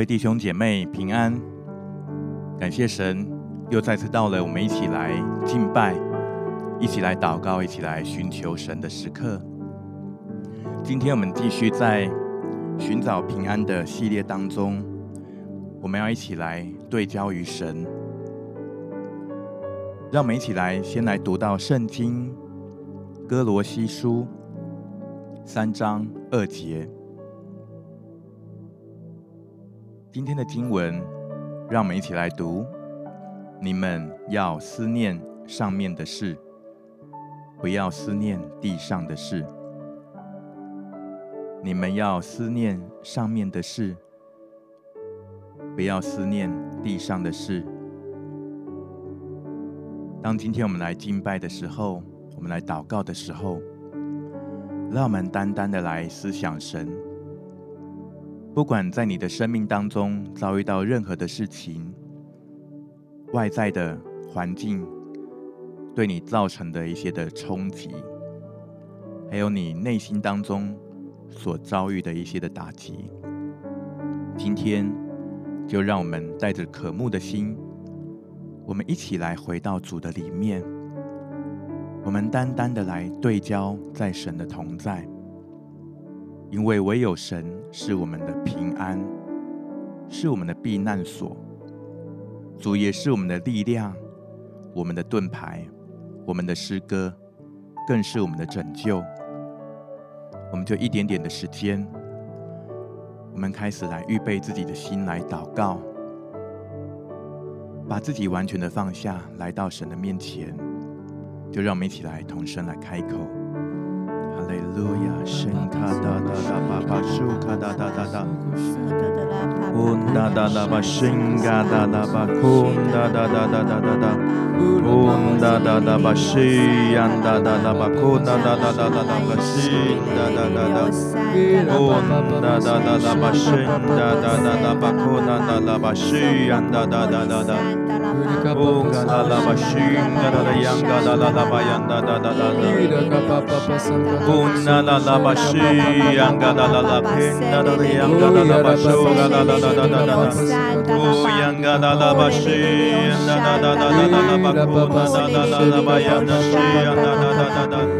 各位弟兄姐妹平安，感谢神，又再次到了我们一起来敬拜、一起来祷告、一起来寻求神的时刻。今天我们继续在寻找平安的系列当中，我们要一起来对焦于神。让我们一起来先来读到圣经歌罗西书三章二节。今天的经文，让我们一起来读：你们要思念上面的事，不要思念地上的事。你们要思念上面的事，不要思念地上的事。当今天我们来敬拜的时候，我们来祷告的时候，让我们单单的来思想神。不管在你的生命当中遭遇到任何的事情，外在的环境对你造成的一些的冲击，还有你内心当中所遭遇的一些的打击，今天就让我们带着渴慕的心，我们一起来回到主的里面，我们单单的来对焦在神的同在。因为唯有神是我们的平安，是我们的避难所，主也是我们的力量，我们的盾牌，我们的诗歌，更是我们的拯救。我们就一点点的时间，我们开始来预备自己的心来祷告，把自己完全的放下，来到神的面前，就让我们一起来同声来开口。Hallelujah. Da da da ba ba da da da da. Da da ba da da ba da da da da da da. Da da ba da da da ba da da da da da ba da da da da da da ba da da ba da da ba da da da da. Da da ba da da da da ba da da da da. Una la la bashi, anga la la la penda la la anga la la basho la la la la la la la. Oh, anga la la bashi, anda la la la la la la bakuna la la la la bayana shi, anda la la la la.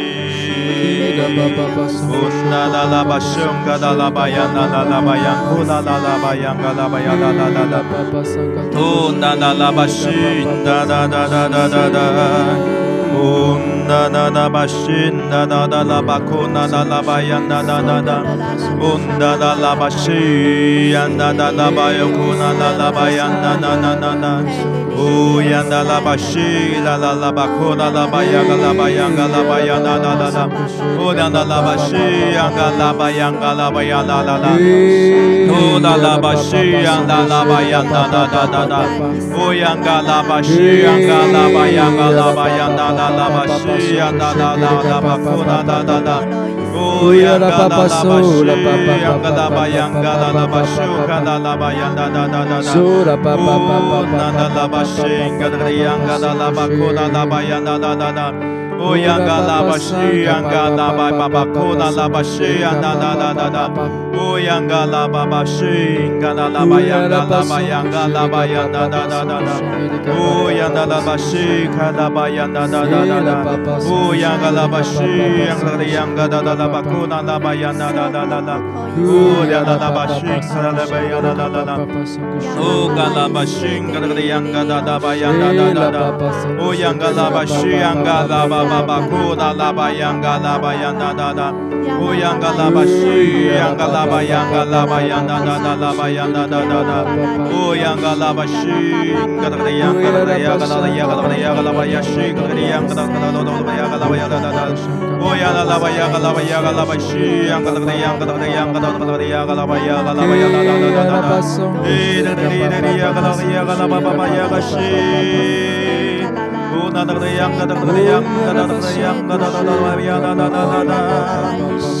Unda la la ba shum ga da la ba ya na la la ba ya ku la la la ba ya ga la ba ya la la la la Unda la la ba shin da da da da da da da Unda da da ba shin da da da la ba ku na da la ba ya da da da da Unda da la ba shi ya da da da ba ya ku na da la ba ya da da da da Uyanda la bashi la la la bakona la bayanga la bayanga la bayana la la la Uyanda la bashi yanga la bayanga la bayana la la Uyanda la bashi yanga la bayana la la la la Uyanga la bashi yanga la bayanga la bayana la la bashi yanda la la la bakona la la la Oyanga la bashi, yanga la ba ba ba, kola la bashi, yanga la la la la. 不样噶啦吧吧，是噶啦啦吧样噶啦吧样噶啦吧样哒哒哒哒。不样噶啦吧是噶啦吧样哒哒哒哒。不样噶啦吧是样噶啦吧样噶哒哒啦吧，苦啦啦吧样噶啦吧样哒哒哒哒。不样噶啦吧是样噶啦吧样哒哒哒哒。不样噶啦吧是样噶啦吧吧吧，苦啦啦吧样噶啦吧样哒哒哒。不样噶啦吧是样噶。laba yanga laba yanda da da laba yanda da da da o yanga laba shi kada kada yanga kada yanga kada yanga kada yanga laba ya shi kada kada yanga kada kada da da yanga laba yanda da da o yanga laba yanga laba yanga laba shi yanga kada yanga kada yanga kada kada yanga laba yanga laba yanda da da da da e da da da da yanga laba yanga laba baba yanga shi o na da da yanga da da yanga da da yanga da da da yanga da da da da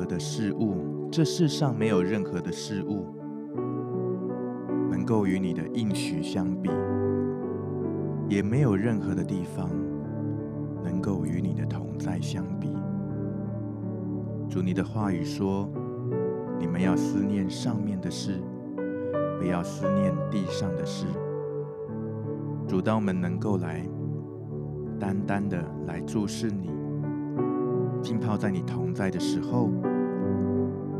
何的事物，这世上没有任何的事物能够与你的应许相比，也没有任何的地方能够与你的同在相比。主，你的话语说，你们要思念上面的事，不要思念地上的事。主，当我们能够来。单单的来注视你，浸泡在你同在的时候，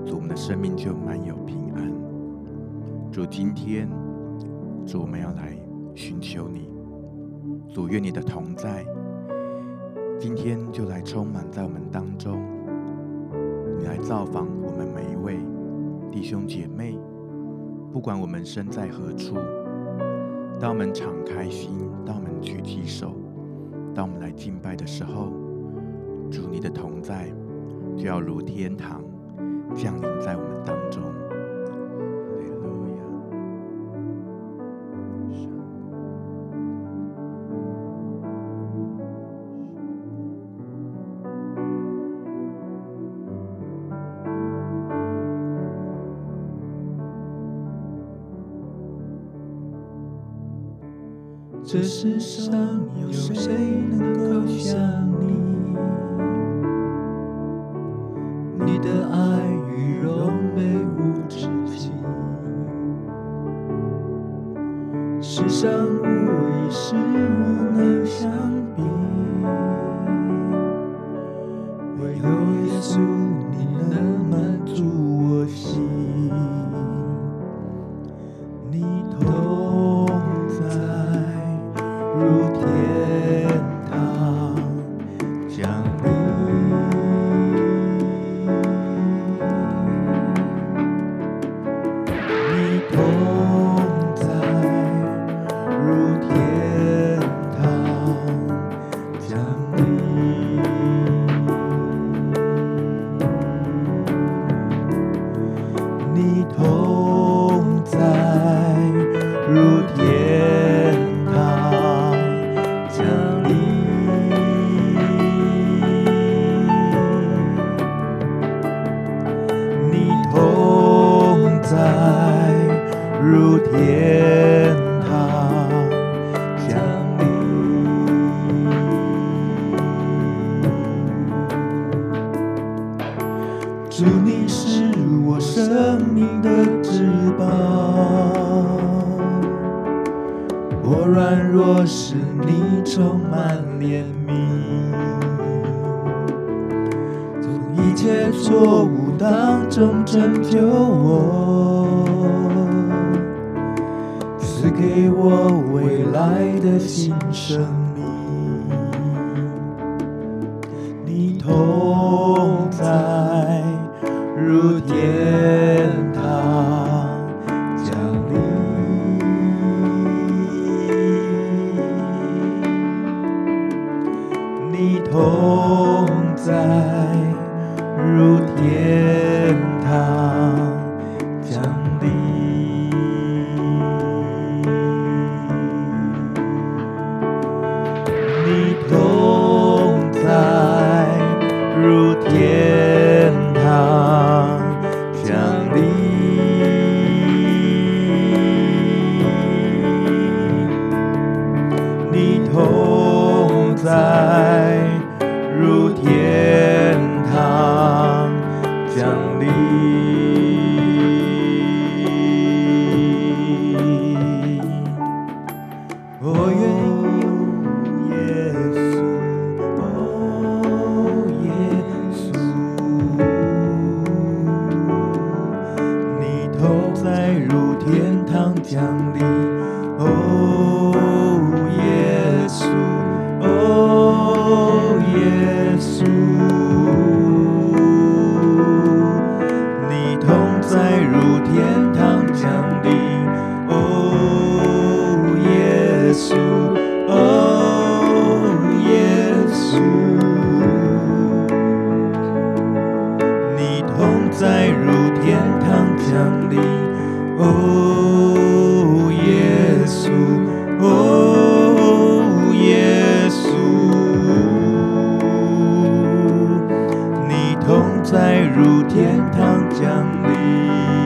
主，我们的生命就满有平安。主，今天，主，我们要来寻求你，主，愿你的同在，今天就来充满在我们当中。你来造访我们每一位弟兄姐妹，不管我们身在何处，当我们敞开心，当我们举起手。当我们来敬拜的时候，主你的同在就要如天堂降临在我们当中。这世上再入天堂降临。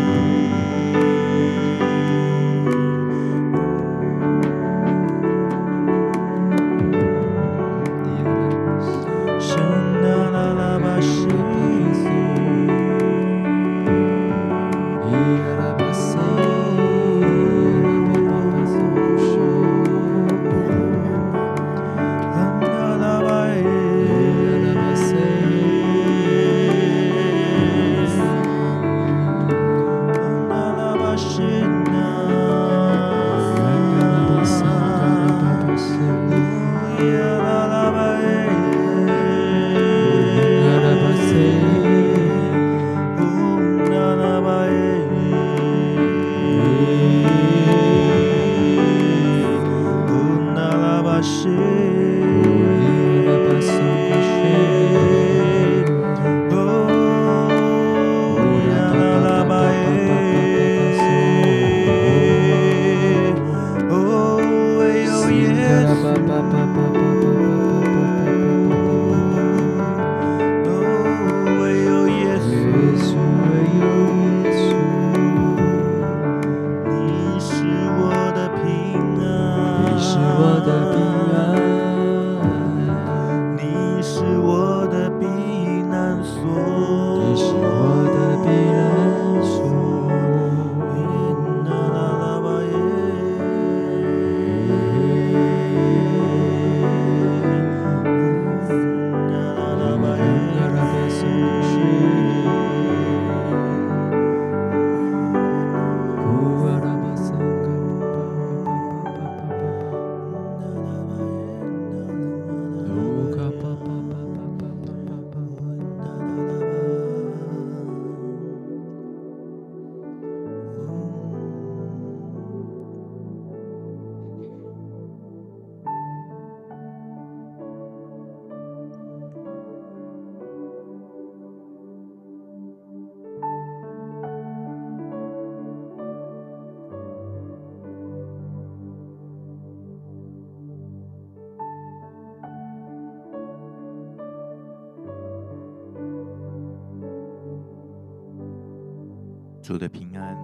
主的平安，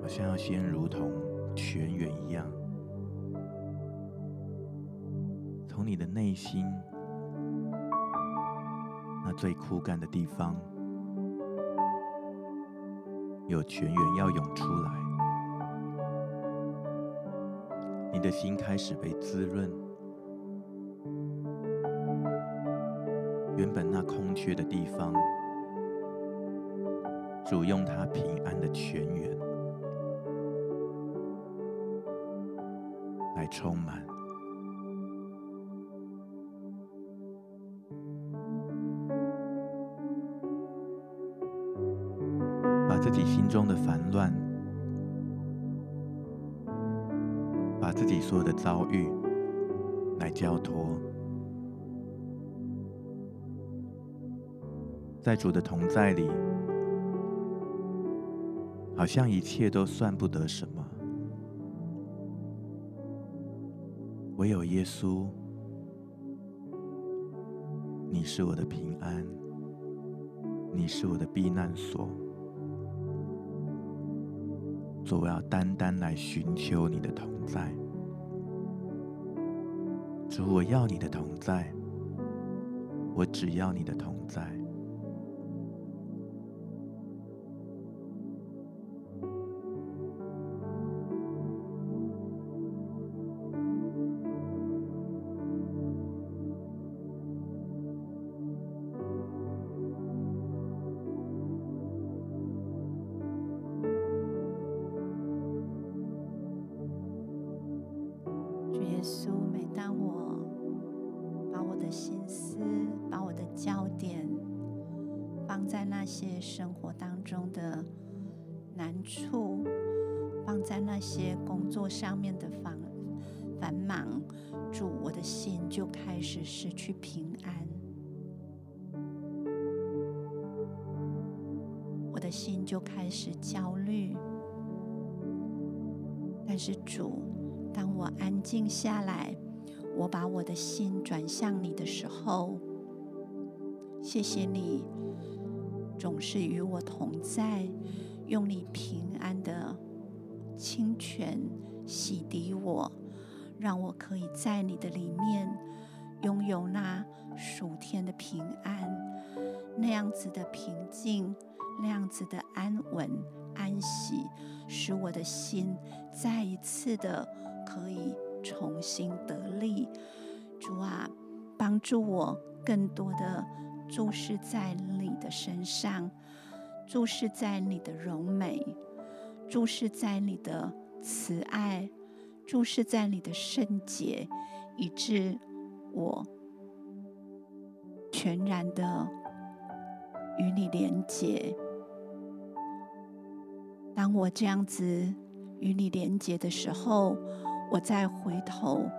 好像要先如同泉源一样，从你的内心那最枯干的地方，有泉源要涌出来，你的心开始被滋润，原本那空缺的地方。主用他平安的泉源来充满，把自己心中的烦乱，把自己所有的遭遇来交托，在主的同在里。好像一切都算不得什么，唯有耶稣，你是我的平安，你是我的避难所，所以我要单单来寻求你的同在。主，我要你的同在，我只要你的同在。耶稣，每当我把我的心思、把我的焦点放在那些生活当中的难处，放在那些工作上面的烦、繁忙，主，我的心就开始失去平安。我的心就开始焦虑，但是主。当我安静下来，我把我的心转向你的时候，谢谢你总是与我同在，用你平安的清泉。洗涤我，让我可以在你的里面拥有那属天的平安，那样子的平静，那样子的安稳安息，使我的心再一次的可以重新得力。主啊，帮助我更多的注视在你的身上，注视在你的柔美，注视在你的。慈爱注视在你的圣洁，以致我全然的与你连结。当我这样子与你连结的时候，我再回头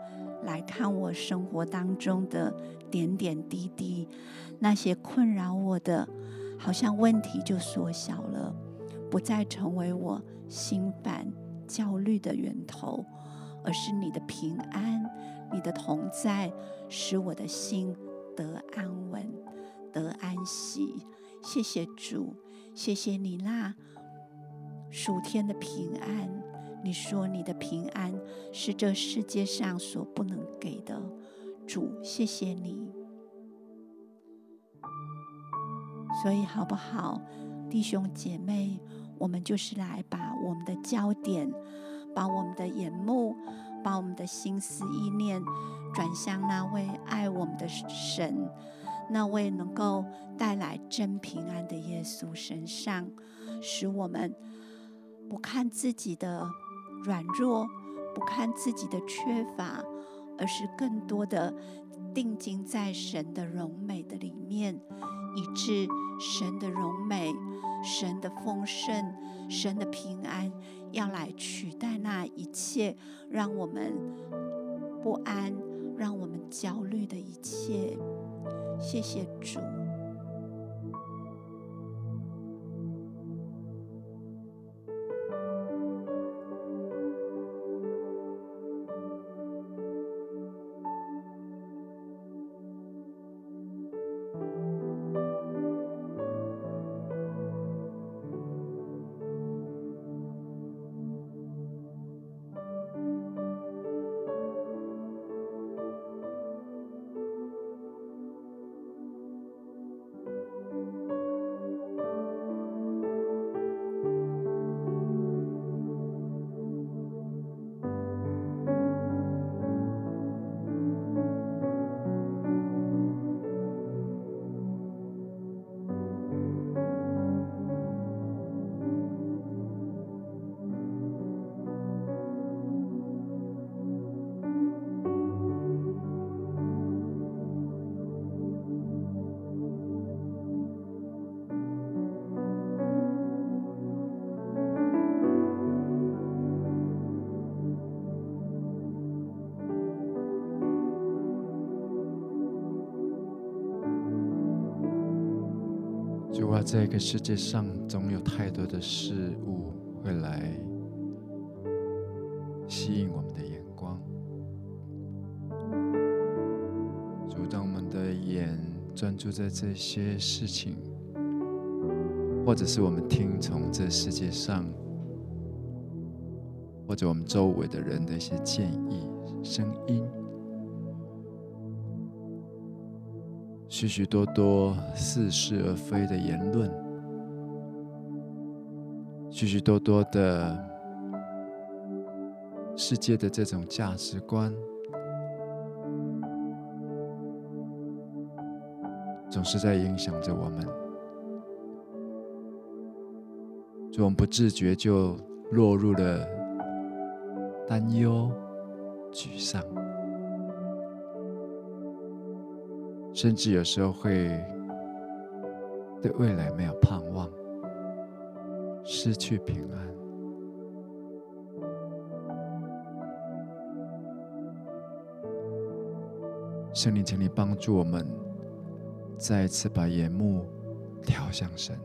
来看我生活当中的点点滴滴，那些困扰我的，好像问题就缩小了，不再成为我心烦。焦虑的源头，而是你的平安，你的同在，使我的心得安稳，得安息。谢谢主，谢谢你那暑天的平安。你说你的平安是这世界上所不能给的，主，谢谢你。所以好不好，弟兄姐妹？我们就是来把我们的焦点，把我们的眼目，把我们的心思意念转向那位爱我们的神，那位能够带来真平安的耶稣身上，使我们不看自己的软弱，不看自己的缺乏，而是更多的定睛在神的荣美的里面，以致神的荣美。神的丰盛，神的平安，要来取代那一切让我们不安、让我们焦虑的一切。谢谢主。这个世界上总有太多的事物会来吸引我们的眼光。主，当我们的眼专注在这些事情，或者是我们听从这世界上，或者我们周围的人的一些建议、声音，许许多多似是而非的言论，许许多多的世界的这种价值观，总是在影响着我们，就我们不自觉就落入了担忧、沮丧。甚至有时候会对未来没有盼望，失去平安。圣灵，请你帮助我们，再一次把眼目调向神，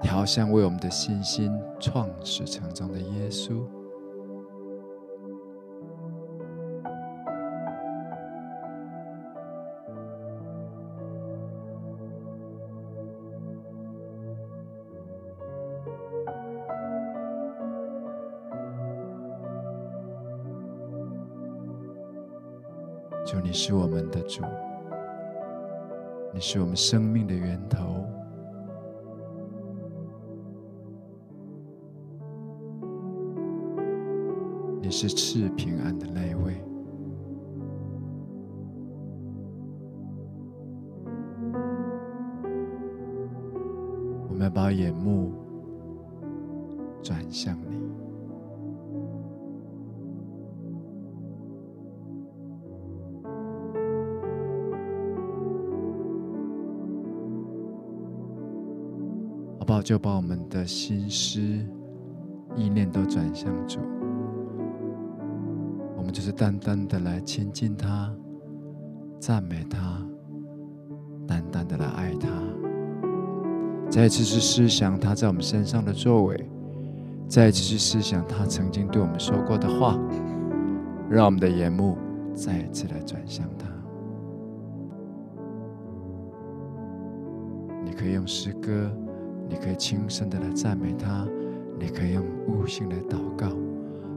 调向为我们的信心创始成终的耶稣。是我们的主，你是我们生命的源头，你是赐平安的那位。我们把眼目转向你。就把我们的心思、意念都转向主，我们就是单单的来亲近他、赞美他，单单的来爱他。再一次去思想他在我们身上的作为，再一次去思想他曾经对我们说过的话，让我们的眼目再一次来转向他。你可以用诗歌。你可以轻声的来赞美他，你可以用悟性来祷告，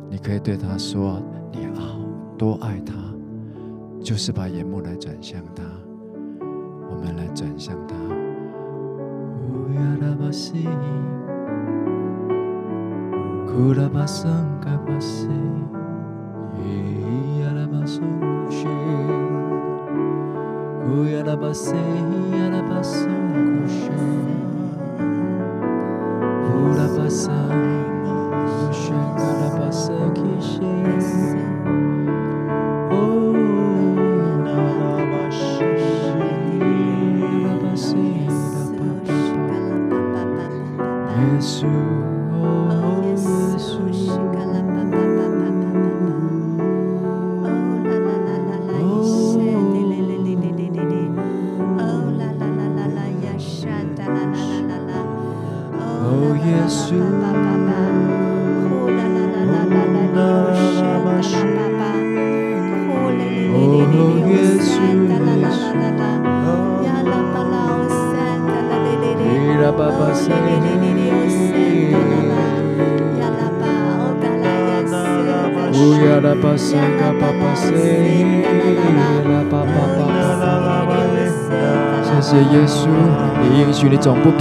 你可以对他说：“你好，多爱他。”就是把眼目来转向他，我们来转向他。passa, chega, passar que chega.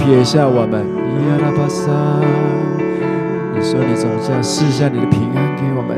解下我们，你说你总是要试一下你的平安给我们。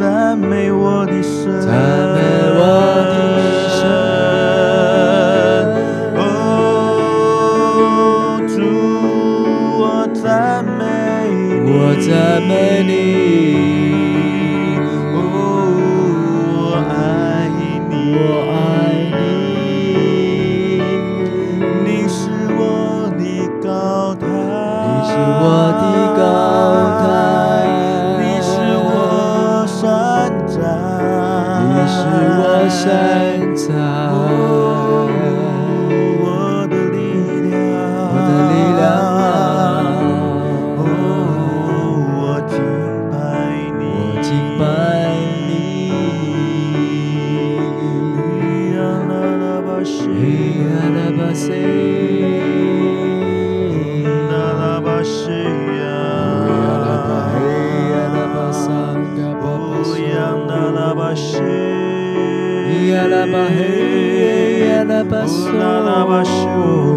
赞美我的神，赞美我的神。哦，主，我赞美你，我赞美你。passou.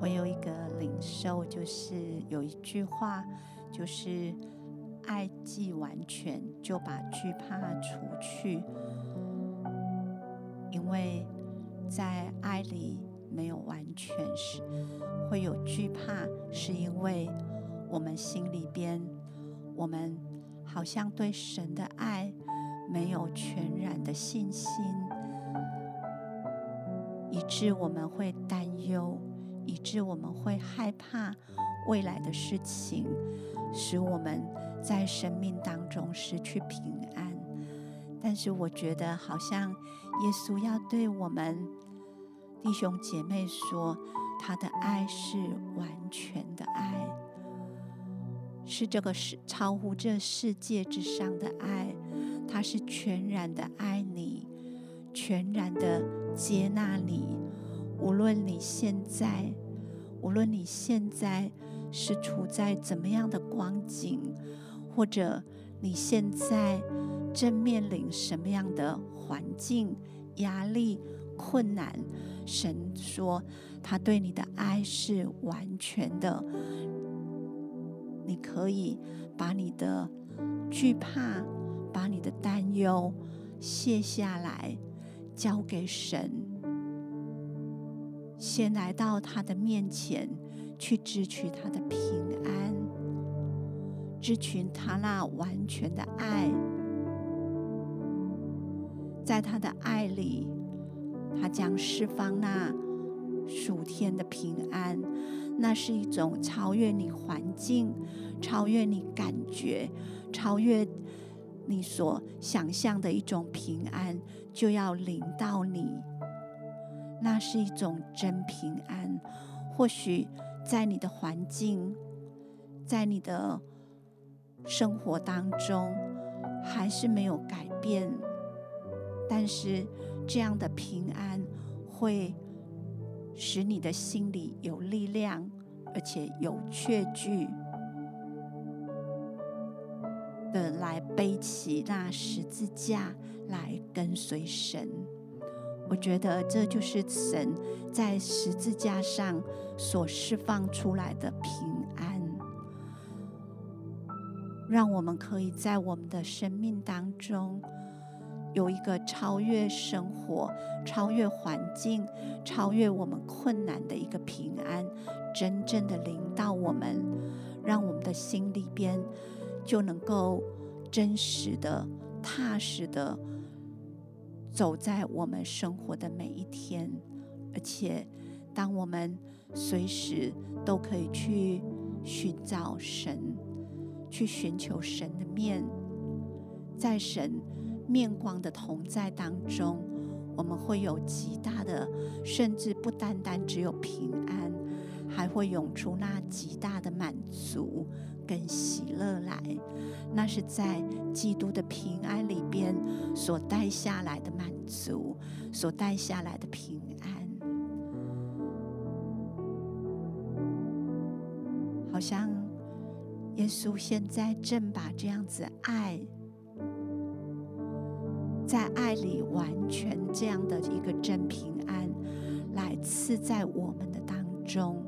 我有一个领受，就是有一句话，就是爱既完全，就把惧怕除去。因为在爱里没有完全时，会有惧怕，是因为我们心里边，我们好像对神的爱没有全然的信心，以致我们会担忧。以致我们会害怕未来的事情，使我们在生命当中失去平安。但是我觉得，好像耶稣要对我们弟兄姐妹说，他的爱是完全的爱，是这个世超乎这世界之上的爱，他是全然的爱你，全然的接纳你。无论你现在，无论你现在是处在怎么样的光景，或者你现在正面临什么样的环境、压力、困难，神说他对你的爱是完全的。你可以把你的惧怕、把你的担忧卸下来，交给神。先来到他的面前，去支取他的平安，支取他那完全的爱，在他的爱里，他将释放那属天的平安。那是一种超越你环境、超越你感觉、超越你所想象的一种平安，就要临到你。那是一种真平安。或许在你的环境，在你的生活当中，还是没有改变，但是这样的平安会使你的心里有力量，而且有确据的来背起那十字架，来跟随神。我觉得这就是神在十字架上所释放出来的平安，让我们可以在我们的生命当中有一个超越生活、超越环境、超越我们困难的一个平安，真正的临到我们，让我们的心里边就能够真实的、踏实的走在我们生活的每一天，而且当我们随时都可以去寻找神，去寻求神的面，在神面光的同在当中，我们会有极大的，甚至不单单只有平安，还会涌出那极大的满足跟喜乐来。那是在基督的平安里边所带下来的满足，所带下来的平安。好像耶稣现在正把这样子爱。在爱里完全这样的一个真平安，来赐在我们的当中，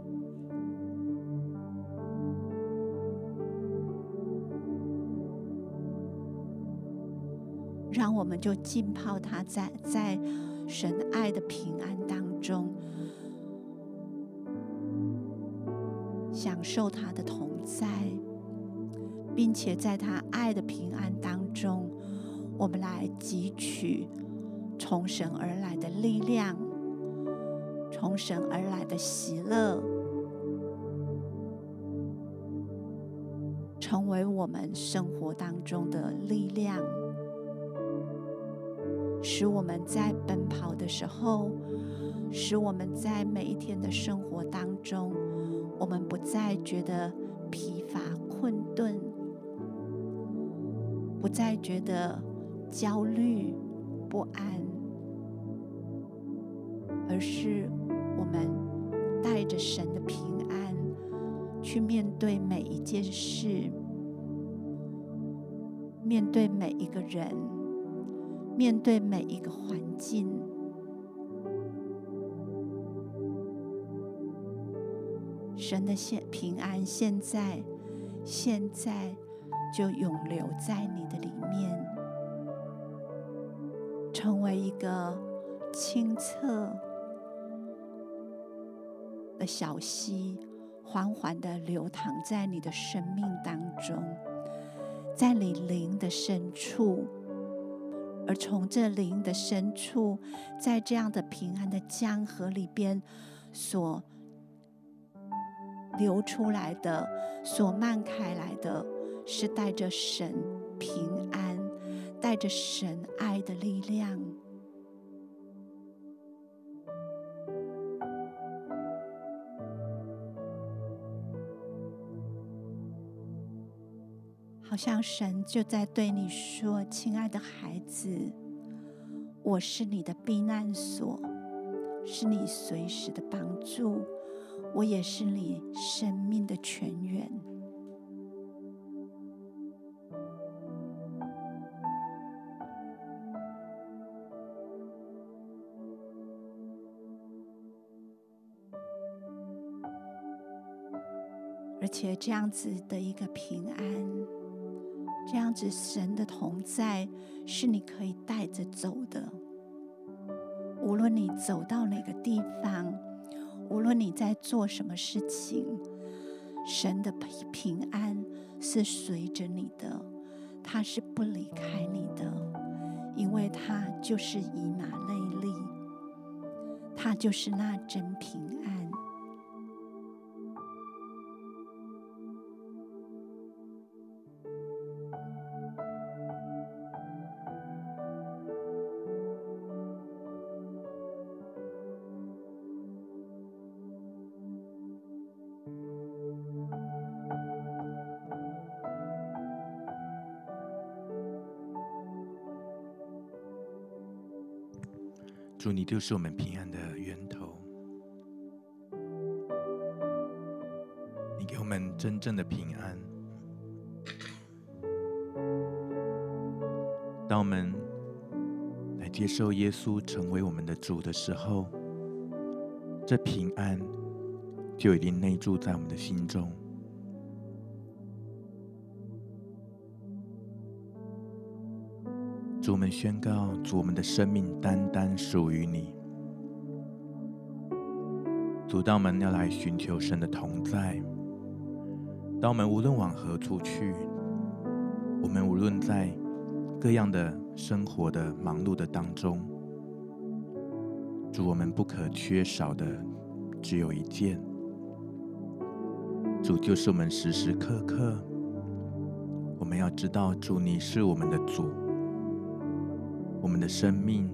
让我们就浸泡他在在神爱的平安当中，享受他的同在，并且在他爱的平安当中。我们来汲取从神而来的力量，从神而来的喜乐，成为我们生活当中的力量，使我们在奔跑的时候，使我们在每一天的生活当中，我们不再觉得疲乏困顿，不再觉得。焦虑不安，而是我们带着神的平安去面对每一件事，面对每一个人，面对每一个环境。神的现平安现在，现在就永留在你的里面。成为一个清澈的小溪，缓缓的流淌在你的生命当中，在你灵的深处，而从这灵的深处，在这样的平安的江河里边所流出来的，所漫开来的，是带着神平安。带着神爱的力量，像神就在对你说：“亲爱的孩子，我是你的避难所，是你随时的帮助，我也是你生命的泉源。”而且这样子的一个平安，这样子神的同在是你可以带着走的。无论你走到哪个地方，无论你在做什么事情，神的平平安是随着你的，他是不离开你的，因为他就是以马内利，他就是那真平安。就是我们平安的源头。你给我们真正的平安。当我们来接受耶稣成为我们的主的时候，这平安就已经内住在我们的心中。主，我们宣告：主，我们的生命单单属于你。主，当我们要来寻求神的同在，当我们无论往何处去，我们无论在各样的生活的忙碌的当中，主，我们不可缺少的只有一件，主就是我们时时刻刻，我们要知道，主你是我们的主，我们的生命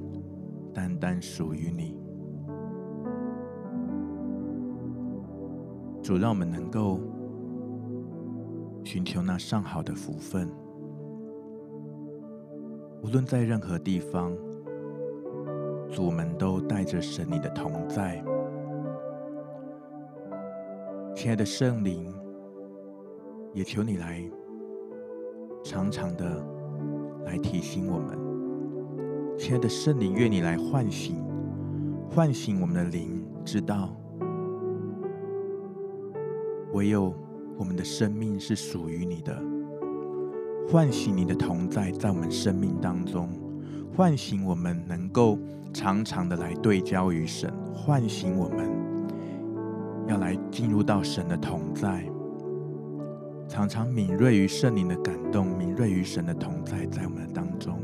单单属于你。主，让我们能够寻求那上好的福分。无论在任何地方，主，们都带着神你的同在。亲爱的圣灵，也求你来常常的来提醒我们。亲爱的圣灵，愿你来唤醒、唤醒我们的灵，知道。唯有我们的生命是属于你的，唤醒你的同在在我们生命当中，唤醒我们能够常常的来对焦于神，唤醒我们要来进入到神的同在，常常敏锐于圣灵的感动，敏锐于神的同在在我们的当中。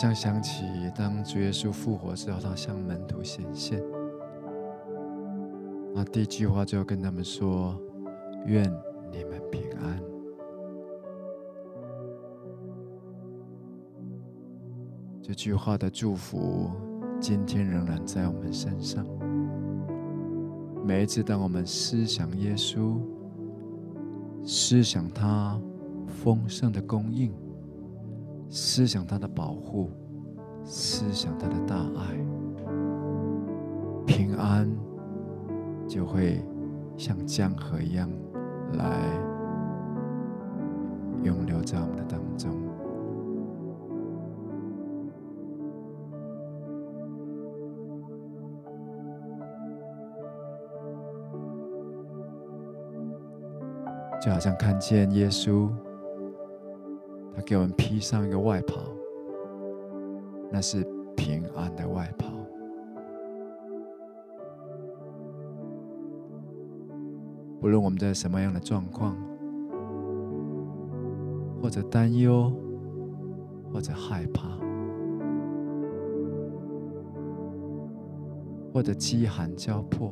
像想起当主耶稣复活之后，他向门徒显现，那第一句话就跟他们说：“愿你们平安。”这句话的祝福，今天仍然在我们身上。每一次当我们思想耶稣，思想他丰盛的供应。思想他的保护，思想他的大爱，平安就会像江河一样来永留在我们的当中。就好像看见耶稣。他给我们披上一个外袍，那是平安的外袍。无论我们在什么样的状况，或者担忧，或者害怕，或者饥寒交迫，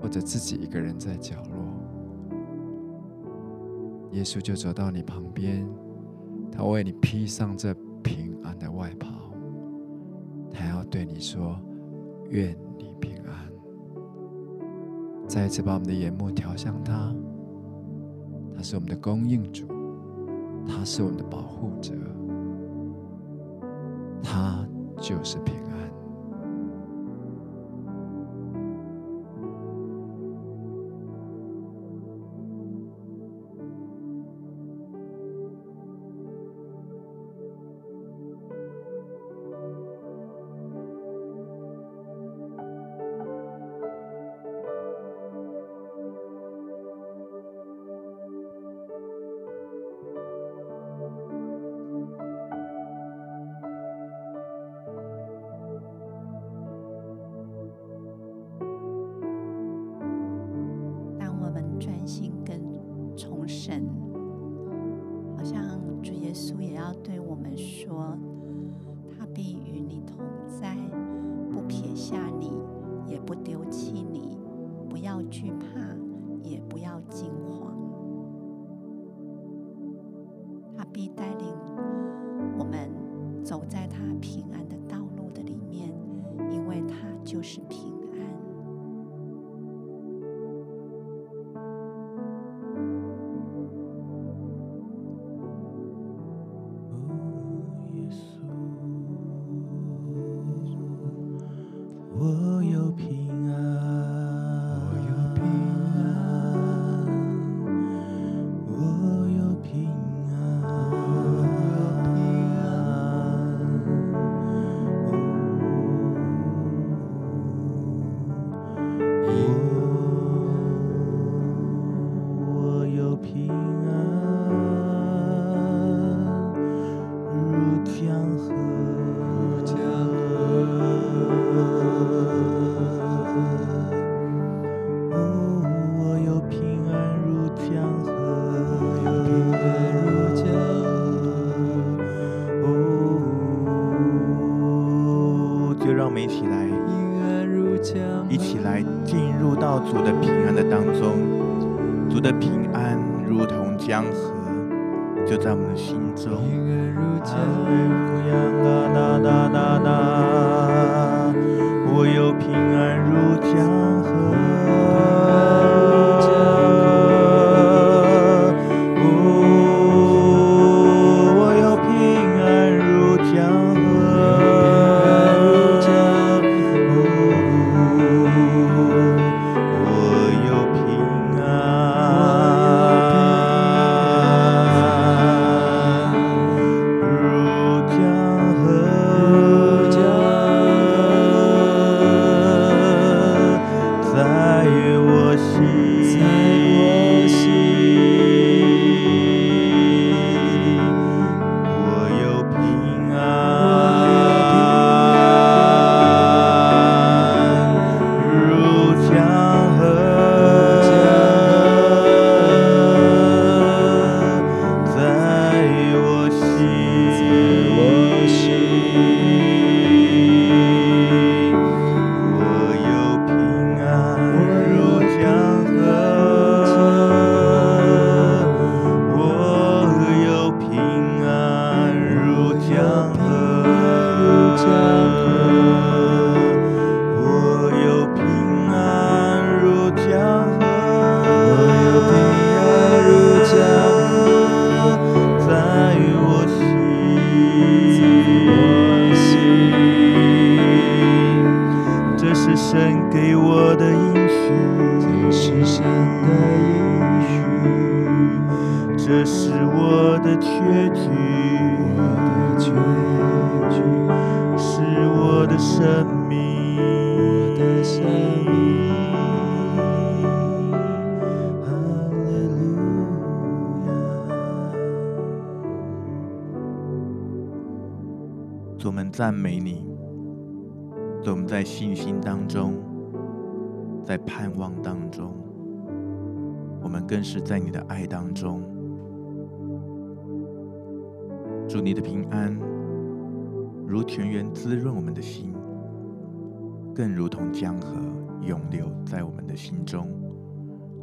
或者自己一个人在角落。耶稣就走到你旁边，他为你披上这平安的外袍，他要对你说，愿你平安。再一次把我们的眼目调向他，他是我们的供应主，他是我们的保护者，他就是平。心中。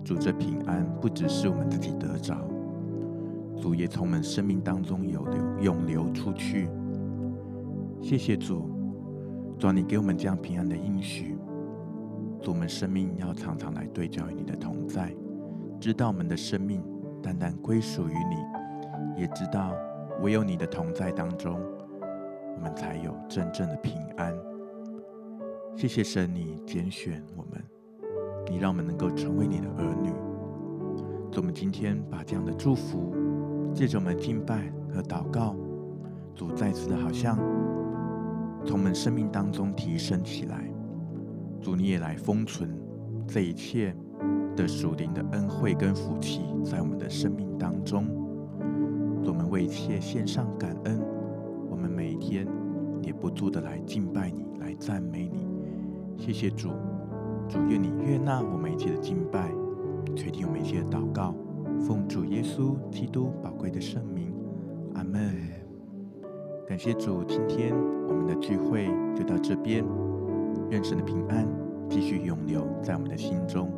主这平安不只是我们自己得着，主也从我们生命当中有流，永流出去。谢谢主，主，你给我们这样平安的应许。我们生命要常常来对照于你的同在，知道我们的生命单单归属于你，也知道唯有你的同在当中，我们才有真正的平安。谢谢神，你拣选我们。你让我们能够成为你的儿女。主，我们今天把这样的祝福，借着我们敬拜和祷告，主再次的好像从我们生命当中提升起来。主，你也来封存这一切的属灵的恩惠跟福气，在我们的生命当中。我们为一切献上感恩，我们每一天也不住的来敬拜你，来赞美你。谢谢主，主愿你悦纳我们一切的敬拜，垂听我们一切的祷告，奉主耶稣基督宝贵的圣名，阿门。感谢主，今天我们的聚会就到这边。愿神的平安继续永留在我们的心中。